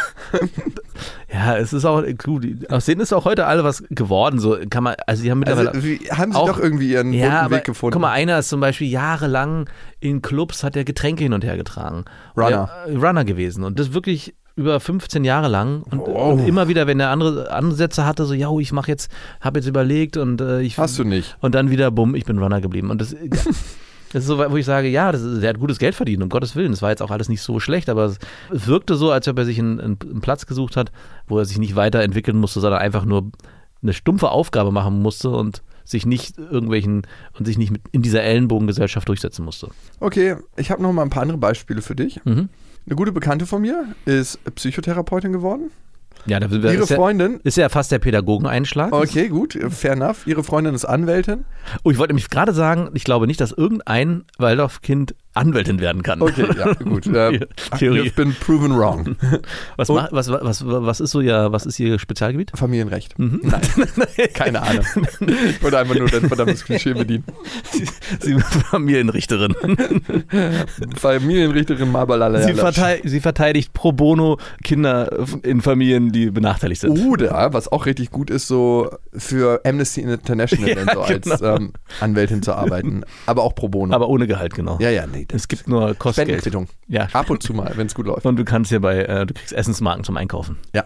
ja, es ist auch gut. Aus denen ist auch heute alle was geworden. So kann man, also die haben mittlerweile. Also wie, haben sie auch- doch irgendwie ihren ja, aber Weg gefunden. guck mal, einer ist zum Beispiel jahrelang in Clubs, hat er Getränke hin und her getragen. Runner. Der, äh, Runner gewesen. Und das wirklich über 15 Jahre lang und, Wow. und immer wieder, wenn er andere Ansätze hatte, so, ja, ich mache jetzt, habe jetzt überlegt und äh, ich Hast du nicht. und dann wieder, bumm, ich bin Runner geblieben. Und das, das ist so, wo ich sage, ja, das der hat gutes Geld verdient, um Gottes Willen. Das war jetzt auch alles nicht so schlecht, aber es wirkte so, als ob er sich einen, einen, Platz gesucht hat, wo er sich nicht weiterentwickeln musste, sondern einfach nur eine stumpfe Aufgabe machen musste und sich nicht irgendwelchen und sich nicht mit in dieser Ellenbogengesellschaft durchsetzen musste. Okay, ich habe noch mal ein paar andere Beispiele für dich. Mhm. Eine gute Bekannte von mir ist Psychotherapeutin geworden. Ja, da Ihre ist, ja, Freundin, ist ja fast der Pädagogeneinschlag. okay, gut, fair enough. Ihre Freundin ist Anwältin. Oh, ich wollte nämlich gerade sagen, ich glaube nicht, dass irgendein Waldorfkind Anwältin werden kann. Okay, ja, gut. Äh, Theorie. You've been proven wrong. Was, macht, was, was, was ist so ihr, was ist ihr Spezialgebiet? Familienrecht. Mhm. Nein, keine Ahnung. Ich wollte einfach nur dein verdammtes Klischee bedienen. Sie ist Familienrichterin. Familienrichterin Mabalala. Sie, vertei sie verteidigt pro bono Kinder in Familien, die benachteiligt sind. Oder, was auch richtig gut ist, so für Amnesty International Ja, so als genau. ähm, Anwältin zu arbeiten. Aber auch pro bono. Aber ohne Gehalt, genau. ja, ja, nee. Das Es gibt nur Kostgeld. Ja. Ab und zu mal, wenn es gut läuft. Und du kannst hier bei, äh, du kriegst Essensmarken zum Einkaufen. Ja.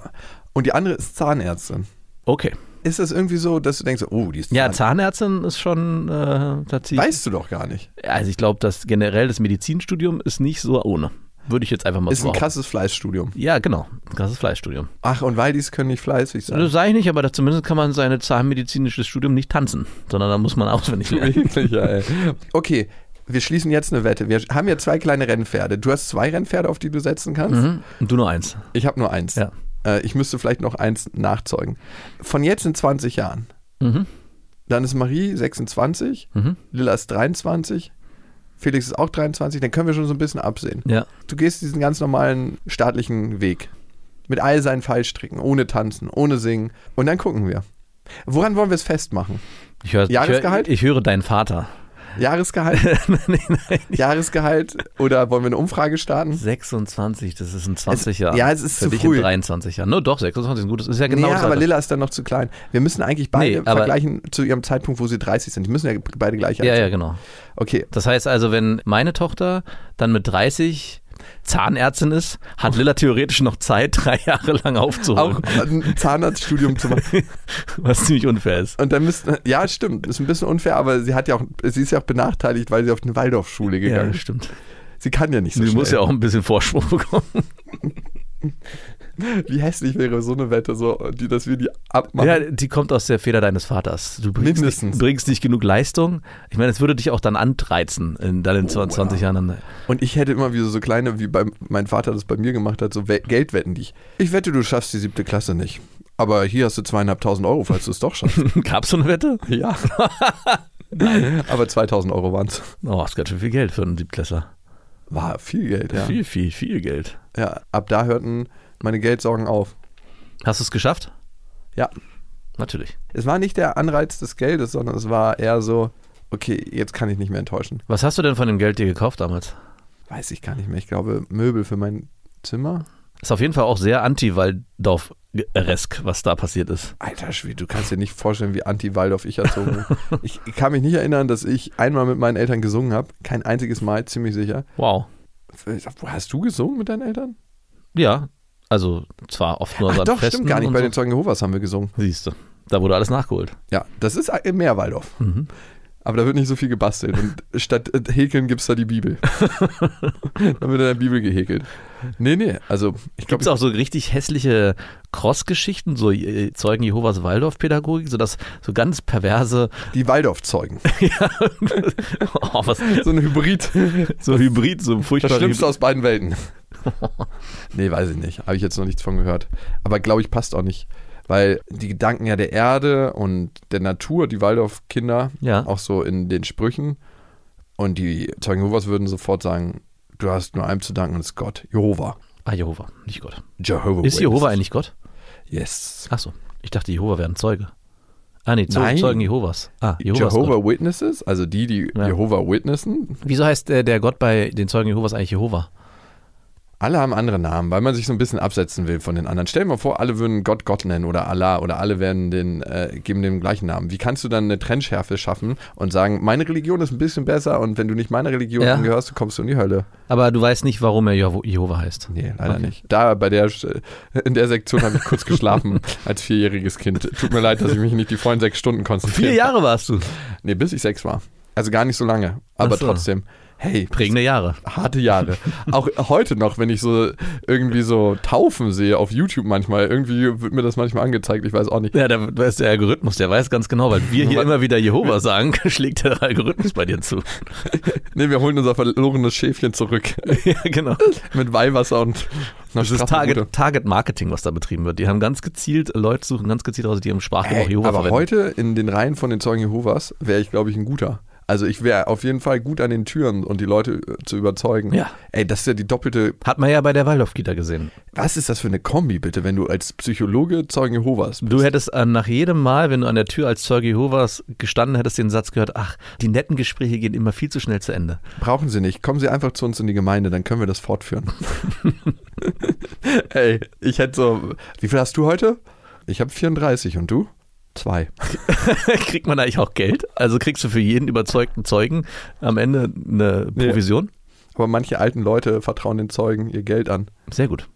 Und die andere ist Zahnärztin. Okay. Ist das irgendwie so, dass du denkst, oh, die ist Ja, Zahn- Zahnärztin ist schon äh, tatsächlich. Weißt du doch gar nicht. Also ich glaube, dass generell das Medizinstudium ist nicht so ohne. Würde ich jetzt einfach mal Ist so ein krasses Fleißstudium. Ja, genau. Ein krasses Fleischstudium. Ach, und Waldis können nicht fleißig sein. Das sage ich nicht, aber zumindest kann man seine zahnmedizinisches Studium nicht tanzen, sondern da muss man auswendig lernen. Wirklich, ja, ey. Okay, wir schließen jetzt eine Wette. Wir haben ja zwei kleine Rennpferde. Du hast zwei Rennpferde, auf die du setzen kannst. Mhm. Und du nur eins. Ich habe nur eins. Ja. Äh, ich müsste vielleicht noch eins nachzeugen. Von jetzt in 20 Jahren, Mhm. dann ist Marie 26, Mhm. Lilla ist 23, Felix ist auch 23, dann können wir schon so ein bisschen absehen. Ja. Du gehst diesen ganz normalen staatlichen Weg. Mit all seinen Fallstricken, ohne tanzen, ohne singen. Und dann gucken wir. Woran wollen wir es festmachen? Ich höre, Jahresgehalt? Ich, höre, ich höre deinen Vater. Jahresgehalt? nee, nein, Jahresgehalt? Oder wollen wir eine Umfrage starten? 26, das ist ein 20er. ja, es ist Für zu dich früh. in 23 Jahren. Nur doch, 26 ist ein gutes. Ist ja genau nee, das aber. Lilla ist dann noch zu klein. Wir müssen eigentlich beide Nee, vergleichen zu ihrem Zeitpunkt, wo sie 30 sind. Die müssen ja beide gleich alt Ja, ja, sein. genau. Okay, Das heißt also, wenn meine Tochter dann mit 30 Zahnärztin ist, hat Lilla theoretisch noch Zeit, drei Jahre lang aufzuholen. auch ein Zahnarztstudium zu machen. Was ziemlich unfair ist. Und dann müssten, ja, stimmt, ist ein bisschen unfair, aber sie hat ja auch, sie ist ja auch benachteiligt, weil sie auf eine Waldorfschule gegangen Ja, ist. stimmt. Sie kann ja nicht so Sie schnell. muss ja auch ein bisschen Vorsprung bekommen. Wie hässlich wäre so eine Wette, so, die, dass wir die abmachen. Ja, die kommt aus der Feder deines Vaters. Du bringst Mindestens. Nicht, bringst nicht genug Leistung. Ich meine, es würde dich auch dann antreizen, in, dann in 20, 20 Jahren. Und ich hätte immer wieder so kleine, wie bei, mein Vater das bei mir gemacht hat, so We Geldwetten, die ich. Ich wette, du schaffst die siebte Klasse nicht. Aber hier hast du zweieinhalbtausend Euro, falls du es doch schaffst. Gab es so eine Wette? ja. Aber 2000 Euro waren es. Oh, das ist ganz schön viel Geld für einen Siebtklässler. War viel Geld, ja. Viel, viel, viel Geld. ja. Ab da hörten meine Geldsorgen auf. Hast du es geschafft? Ja. Natürlich. Es war nicht der Anreiz des Geldes, sondern es war eher so, okay, jetzt kann ich nicht mehr enttäuschen. Was hast du denn von dem Geld dir gekauft damals? Weiß ich gar nicht mehr. Ich glaube, Möbel für mein Zimmer. Ist auf jeden Fall auch sehr anti-Waldorf-resk, was da passiert ist. Alter Schwede, du kannst dir nicht vorstellen, wie anti-Waldorf ich erzogen bin. ich, ich kann mich nicht erinnern, dass ich einmal mit meinen Eltern gesungen habe. Kein einziges Mal, ziemlich sicher. Wow. Hast du gesungen mit deinen Eltern? Ja, also zwar oft nur Ach an doch, Festen stimmt gar nicht. Bei so. den Zeugen Jehovas haben wir gesungen. Siehst du, da wurde alles nachgeholt. Ja, das ist mehr Waldorf. Mhm. Aber da wird nicht so viel gebastelt. Und statt äh, Häkeln gibt es da die Bibel. da wird in der Bibel gehäkelt. Nee, nee, also ich Gibt glaube, es auch so richtig hässliche Cross-Geschichten, so äh, Zeugen Jehovas Waldorf-Pädagogik, so das so ganz perverse, die Waldorf-Zeugen. oh, was, So ein Hybrid. so Hybrid, so ein Das furchtbarer Schlimmste aus beiden Welten. nee, weiß ich nicht. Habe ich jetzt noch nichts von gehört. Aber glaube ich, passt auch nicht. Weil die Gedanken ja der Erde und der Natur, die Waldorf-Kinder, Ja. auch so in den Sprüchen. Und die Zeugen Jehovas würden sofort sagen, du hast nur einem zu danken, und das ist Gott. Jehova. Ah, Jehova, nicht Gott. Jehovah Ist Jehova eigentlich Gott? Yes. Achso, ich dachte, Jehova wäre ein Zeuge. Ah, nee, Nein. Zeugen Jehovas. Ah, Jehova ist Gott. Jehovah Witnesses, also die, die Ja. Jehova witnessen, Wieso heißt der, der Gott bei den Zeugen Jehovas eigentlich Jehova? Alle haben andere Namen, weil man sich so ein bisschen absetzen will von den anderen. Stell dir mal vor, alle würden Gott Gott nennen oder Allah oder alle werden den, äh, geben dem gleichen Namen. Wie kannst du dann eine Trennschärfe schaffen und sagen, meine Religion ist ein bisschen besser und wenn du nicht meiner Religion Ja. angehörst, kommst du in die Hölle? Aber du weißt nicht, warum er Jeho- Jehova heißt. Nee, leider Okay. nicht. Da bei der in der Sektion habe ich kurz geschlafen als vierjähriges Kind. Tut mir leid, dass ich mich nicht die vollen sechs Stunden konzentriere. Vier Jahre warst du. Nee, bis ich sechs war. Also gar nicht so lange, aber so. trotzdem. Hey, Prägende Jahre. harte Jahre. Auch heute noch, wenn ich so irgendwie so Taufen sehe auf YouTube manchmal, irgendwie wird mir das manchmal angezeigt, ich weiß auch nicht. Ja, da ist der Algorithmus, der weiß ganz genau, weil wir hier immer wieder Jehova sagen, schlägt der Algorithmus bei dir zu. Nee, wir holen unser verlorenes Schäfchen zurück. ja, genau. Mit Weihwasser und Das ist. Target, Target Marketing, was da betrieben wird. Die haben ganz gezielt, Leute suchen ganz gezielt raus, die im Sprachgebrauch Ey, Jehova aber verwenden. heute in den Reihen von den Zeugen Jehovas wäre ich, glaube ich, ein guter. Also ich wäre auf jeden Fall gut an den Türen und die Leute äh, zu überzeugen. Ja. Ey, das ist ja die doppelte. Hat man ja bei der Waldorf-Kita gesehen. Was ist das für eine Kombi, bitte, wenn du als Psychologe Zeugen Jehovas bist? Du hättest äh, nach jedem Mal, wenn du an der Tür als Zeuge Jehovas gestanden hättest, den Satz gehört, ach, die netten Gespräche gehen immer viel zu schnell zu Ende. Brauchen Sie nicht. Kommen Sie einfach zu uns in die Gemeinde, dann können wir das fortführen. Ey, ich hätte so. Wie viel hast du heute? Ich habe 34 und du? Zwei. Kriegt man eigentlich auch Geld? Also kriegst du für jeden überzeugten Zeugen am Ende eine Nee. Provision? Aber manche alten Leute vertrauen den Zeugen ihr Geld an. Sehr gut.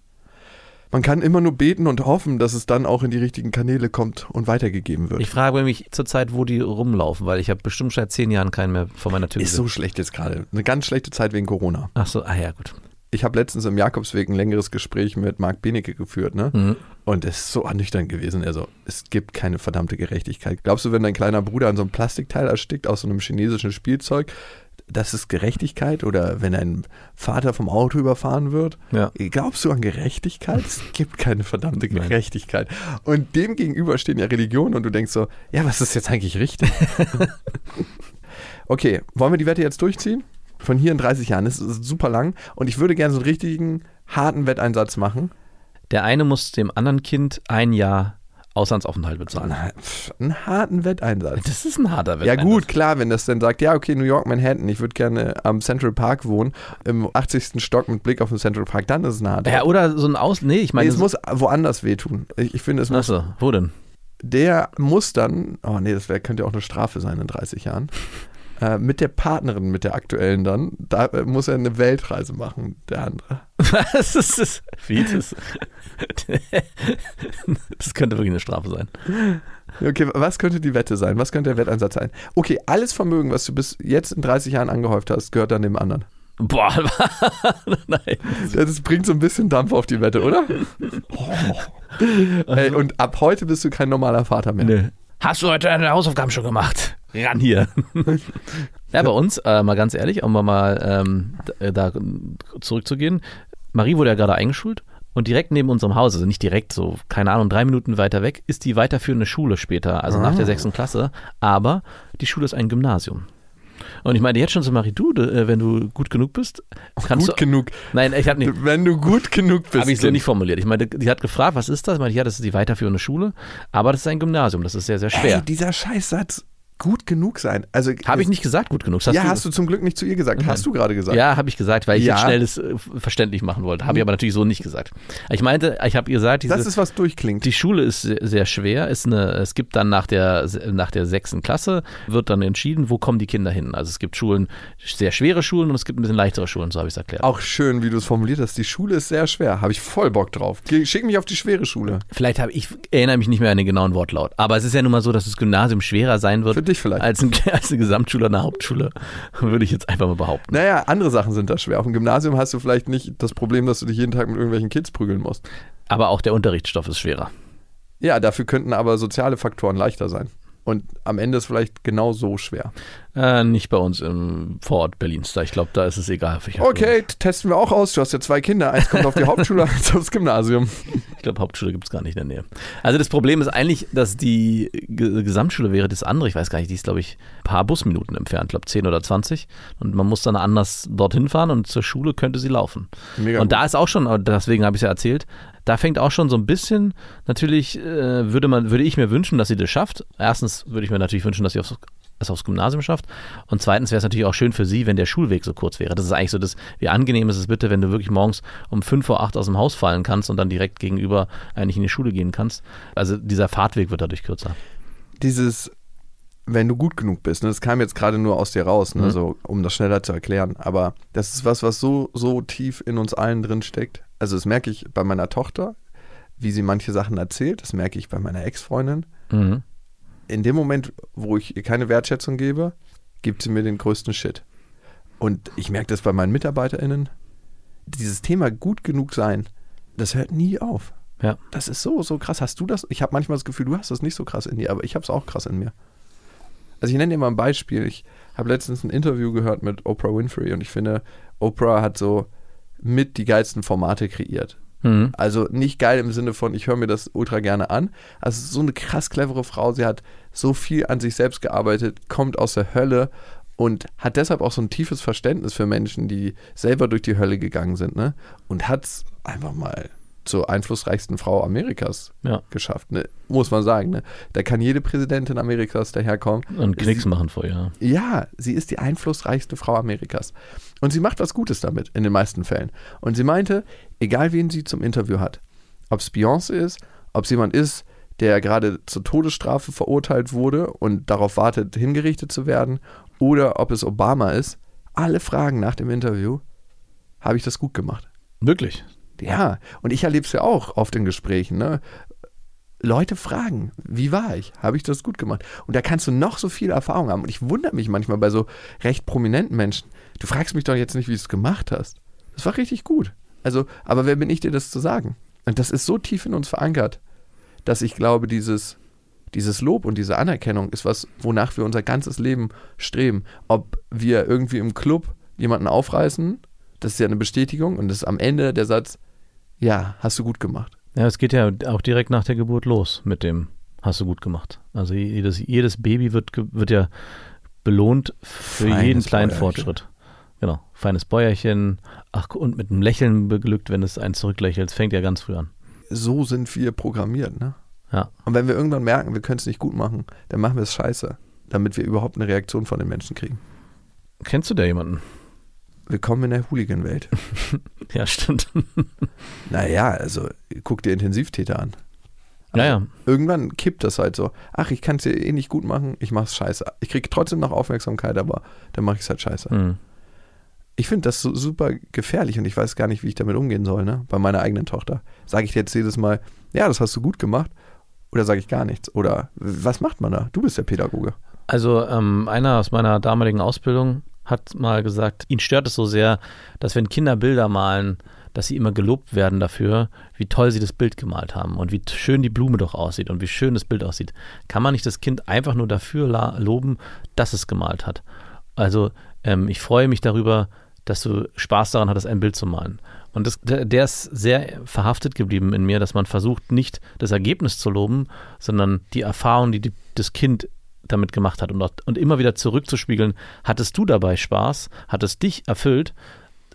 Man kann immer nur beten und hoffen, dass es dann auch in die richtigen Kanäle kommt und weitergegeben wird. Ich frage mich zurzeit, wo die rumlaufen, weil ich habe bestimmt seit zehn Jahren keinen mehr vor meiner Tür ist gesehen. so schlecht jetzt gerade. Eine ganz schlechte Zeit wegen Corona. Ach so, ah ja, gut. Ich habe letztens im Jakobsweg ein längeres Gespräch mit Marc Benecke geführt, ne? Mhm. Und es ist so ernüchternd gewesen. Also, es gibt keine verdammte Gerechtigkeit. Glaubst du, wenn dein kleiner Bruder an so einem Plastikteil erstickt aus so einem chinesischen Spielzeug, das ist Gerechtigkeit? Oder wenn ein Vater vom Auto überfahren wird? Ja. Glaubst du an Gerechtigkeit? Es gibt keine verdammte Nein. Gerechtigkeit. Und dem gegenüber stehen ja Religionen und du denkst so, ja, was ist jetzt eigentlich richtig? okay, wollen wir die Wette jetzt durchziehen? Von hier in 30 Jahren. Das ist super lang. Und ich würde gerne so einen richtigen, harten Wetteinsatz machen. Der eine muss dem anderen Kind ein Jahr Auslandsaufenthalt bezahlen. Einen harten Wetteinsatz. Das ist ein harter Ja Wetteinsatz. gut, klar, wenn das dann sagt, ja okay, New York, Manhattan, ich würde gerne am Central Park wohnen, im 80. Stock mit Blick auf den Central Park, dann ist es ein harter. Ja, oder so ein Aus... Nee, ich nee, meine... es muss woanders wehtun. Ich, ich finde, es muss, Achso, wo denn? der muss dann, oh nee, das wär, könnte ja auch eine Strafe sein in 30 Jahren, äh, mit der Partnerin, mit der aktuellen dann, da äh, muss er eine Weltreise machen, der andere. Was ist das? Wie das? Das könnte wirklich eine Strafe sein. Okay, was könnte die Wette sein? Was könnte der Wetteinsatz sein? Okay, alles Vermögen, was du bis jetzt in 30 Jahren angehäuft hast, gehört dann dem anderen. Boah, nein. Das bringt so ein bisschen Dampf auf die Wette, oder? Oh. Ey, und ab heute bist du kein normaler Vater mehr. Nee. Hast du heute deine Hausaufgaben schon gemacht? Ran hier. ja, bei uns, äh, mal ganz ehrlich, um mal ähm, da, da zurückzugehen. Marie wurde ja gerade eingeschult und direkt neben unserem Haus, also nicht direkt, so, keine Ahnung, drei Minuten weiter weg, ist die weiterführende Schule später, also nach der sechsten Klasse. Aber die Schule ist ein Gymnasium. Und ich meine jetzt schon zu Marie, du, äh, wenn du gut genug bist, kannst Gut du. genug. Nein, ich habe nicht. Wenn du gut genug bist. Habe ich so nicht formuliert. Ich meine, die hat gefragt, was ist das? Ich meine, ja, das ist die weiterführende Schule, aber das ist ein Gymnasium, das ist sehr, sehr schwer. Ey, dieser Scheißsatz, gut genug sein. Also, Habe ich nicht gesagt, gut genug. Das ja, hast du zum Glück nicht zu ihr gesagt. Hast du gerade gesagt. Ja, habe ich gesagt, weil ich Ja. jetzt schnell das äh, verständlich machen wollte. Habe ich aber natürlich so nicht gesagt. Ich meinte, ich habe ihr gesagt, diese, Das ist, was durchklingt. die Schule ist sehr, schwer. Ist eine, es gibt dann nach der, nach der sechsten Klasse, wird dann entschieden, wo kommen die Kinder hin. Also es gibt Schulen, sehr schwere Schulen und es gibt ein bisschen leichtere Schulen, so habe ich es erklärt. Auch schön, wie du es formuliert hast. Die Schule ist sehr schwer. Habe ich voll Bock drauf. Schick mich auf die schwere Schule. Vielleicht habe ich, erinnere mich nicht mehr an den genauen Wortlaut. Aber es ist ja nun mal so, dass das Gymnasium schwerer sein wird Für dich vielleicht. als, ein, als eine Gesamtschule oder eine Hauptschule, würde ich jetzt einfach mal behaupten. Naja, andere Sachen sind da schwer. Auf dem Gymnasium hast du vielleicht nicht das Problem, dass du dich jeden Tag mit irgendwelchen Kids prügeln musst. Aber auch der Unterrichtsstoff ist schwerer. Ja, dafür könnten aber soziale Faktoren leichter sein. Und am Ende ist vielleicht genau so schwer. Äh, nicht bei uns im Vorort Berlins. Da ich glaube, da ist es egal. Okay, testen wir auch aus. Du hast ja zwei Kinder. Eins kommt auf die Hauptschule, eins aufs Gymnasium. Ich glaube, Hauptschule gibt es gar nicht in der Nähe. Also das Problem ist eigentlich, dass die Ge Gesamtschule wäre das andere. Ich weiß gar nicht, die ist, glaube ich, ein paar Busminuten entfernt. Ich glaube, 10 oder 20. Und man muss dann anders dorthin fahren und zur Schule könnte sie laufen. Mega und gut. da ist auch schon, deswegen habe ich es ja erzählt, da fängt auch schon so ein bisschen, natürlich äh, würde, man, würde ich mir wünschen, dass sie das schafft. Erstens würde ich mir natürlich wünschen, dass sie aufs, es aufs Gymnasium schafft. Und zweitens wäre es natürlich auch schön für sie, wenn der Schulweg so kurz wäre. Das ist eigentlich so das, wie angenehm ist es bitte, wenn du wirklich morgens um 5 vor 8 aus dem Haus fallen kannst und dann direkt gegenüber eigentlich in die Schule gehen kannst. Also dieser Fahrtweg wird dadurch kürzer. Dieses, wenn du gut genug bist, ne, das kam jetzt gerade nur aus dir raus, ne, Mhm. so, um das schneller zu erklären. Aber das ist was, was so, so tief in uns allen drin steckt. Also, das merke ich bei meiner Tochter, wie sie manche Sachen erzählt. Das merke ich bei meiner Ex-Freundin. Mhm. In dem Moment, wo ich ihr keine Wertschätzung gebe, gibt sie mir den größten Shit. Und ich merke das bei meinen MitarbeiterInnen. Dieses Thema gut genug sein, das hört nie auf. Ja. Das ist so, so krass. Hast du das? Ich habe manchmal das Gefühl, du hast das nicht so krass in dir, aber ich habe es auch krass in mir. Also ich nenne dir mal ein Beispiel. Ich habe letztens ein Interview gehört mit Oprah Winfrey und ich finde, Oprah hat so mit die geilsten Formate kreiert. Mhm. Also nicht geil im Sinne von, ich höre mir das ultra gerne an. Also so eine krass clevere Frau. Sie hat so viel an sich selbst gearbeitet, kommt aus der Hölle und hat deshalb auch so ein tiefes Verständnis für Menschen, die selber durch die Hölle gegangen sind. Ne? Und hat es einfach mal zur einflussreichsten Frau Amerikas Ja. geschafft. Ne? Muss man sagen. Ne? Da kann jede Präsidentin Amerikas daherkommen. Und Knicks Sie- machen vorher. ja, sie ist die einflussreichste Frau Amerikas. Und sie macht was Gutes damit, in den meisten Fällen. Und sie meinte, egal wen sie zum Interview hat, ob es Beyoncé ist, ob es jemand ist, der gerade zur Todesstrafe verurteilt wurde und darauf wartet, hingerichtet zu werden, oder ob es Obama ist, alle Fragen nach dem Interview, habe ich das gut gemacht. Wirklich? Ja, und ich erlebe es ja auch oft in Gesprächen. Ne? Leute fragen, wie war ich? Habe ich das gut gemacht? Und da kannst du noch so viel Erfahrung haben. Und ich wundere mich manchmal bei so recht prominenten Menschen. Du fragst mich doch jetzt nicht, wie du es gemacht hast. Das war richtig gut. Also, aber wer bin ich dir das zu sagen? Und das ist so tief in uns verankert, dass ich glaube, dieses, dieses Lob und diese Anerkennung ist was, wonach wir unser ganzes Leben streben. Ob wir irgendwie im Club jemanden aufreißen, das ist ja eine Bestätigung und das ist am Ende der Satz, ja, hast du gut gemacht. Ja, es geht ja auch direkt nach der Geburt los mit dem hast du gut gemacht. Also jedes, jedes Baby wird, wird ja belohnt für Feines jeden kleinen Bäuerchen. Fortschritt. Genau, feines Bäuerchen. Ach, und mit einem Lächeln beglückt, wenn es einen zurücklächelt. Es fängt ja ganz früh an. So sind wir programmiert, ne? Ja. Und wenn wir irgendwann merken, wir können es nicht gut machen, dann machen wir es scheiße, damit wir überhaupt eine Reaktion von den Menschen kriegen. Kennst du da jemanden? Willkommen in der Hooligan-Welt. Ja, stimmt. naja, also guck dir Intensivtäter an. Ja, ja. Irgendwann kippt das halt so. Ach, ich kann es ja eh nicht gut machen, ich mach's scheiße. Ich kriege trotzdem noch Aufmerksamkeit, aber dann mache ich es halt scheiße. Mhm. Ich finde das so super gefährlich und ich weiß gar nicht, wie ich damit umgehen soll, ne? Bei meiner eigenen Tochter. Sage ich jetzt jedes Mal, ja, das hast du gut gemacht, oder sage ich gar nichts? Oder was macht man da? Du bist der Pädagoge. Also ähm, einer aus meiner damaligen Ausbildung hat mal gesagt, ihn stört es so sehr, dass wenn Kinder Bilder malen, dass sie immer gelobt werden dafür, wie toll sie das Bild gemalt haben und wie schön die Blume doch aussieht und wie schön das Bild aussieht. Kann man nicht das Kind einfach nur dafür loben, dass es gemalt hat? Also ähm, ich freue mich darüber, dass du Spaß daran hattest, ein Bild zu malen. Und das, der, der ist sehr verhaftet geblieben in mir, dass man versucht, nicht das Ergebnis zu loben, sondern die Erfahrung, die, die das Kind damit gemacht hat und, auch, und immer wieder zurückzuspiegeln, hattest du dabei Spaß, hat es dich erfüllt,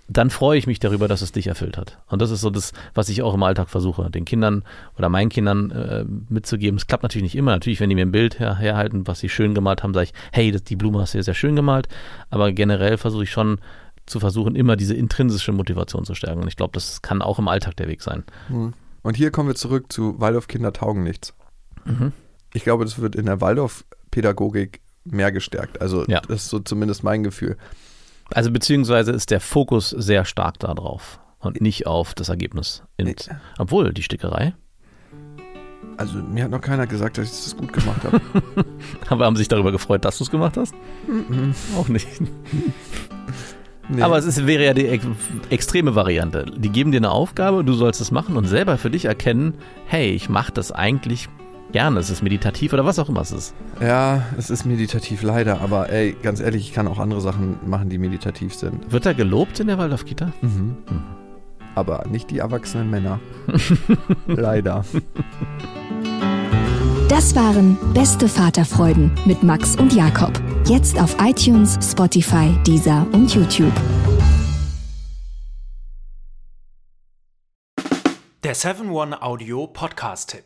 dann freue ich mich darüber, dass es dich erfüllt hat. Und das ist so das, was ich auch im Alltag versuche, den Kindern oder meinen Kindern äh, mitzugeben. Es klappt natürlich nicht immer. Natürlich, wenn die mir ein Bild her herhalten, was sie schön gemalt haben, sage ich, hey, das, die Blume hast du sehr, sehr schön gemalt. Aber generell versuche ich schon zu versuchen, immer diese intrinsische Motivation zu stärken. Und ich glaube, das kann auch im Alltag der Weg sein. Und hier kommen wir zurück zu Waldorf-Kinder taugen nichts. Mhm. Ich glaube, das wird in der Waldorf-Pädagogik mehr gestärkt. Also Ja. das ist so zumindest mein Gefühl. Also beziehungsweise ist der Fokus sehr stark darauf und nicht auf das Ergebnis. In, Nee. obwohl die Stickerei, Also mir hat noch keiner gesagt, dass ich das gut gemacht habe. aber haben sich darüber gefreut, dass du es gemacht hast? Auch nicht. Nee. Aber es ist, wäre ja die ex extreme Variante. Die geben dir eine Aufgabe, du sollst es machen und selber für dich erkennen, hey, ich mache das eigentlich gerne, es ist meditativ oder was auch immer es ist. ja, es ist meditativ leider, aber ey, ganz ehrlich, ich kann auch andere Sachen machen, die meditativ sind. Wird er gelobt in der Waldorf-Kita? Mhm. Aber nicht die erwachsenen Männer. leider. Das waren Beste Vaterfreuden mit Max und Jakob. Jetzt auf iTunes, Spotify, Deezer und YouTube. Der 7-One-Audio-Podcast-Tipp.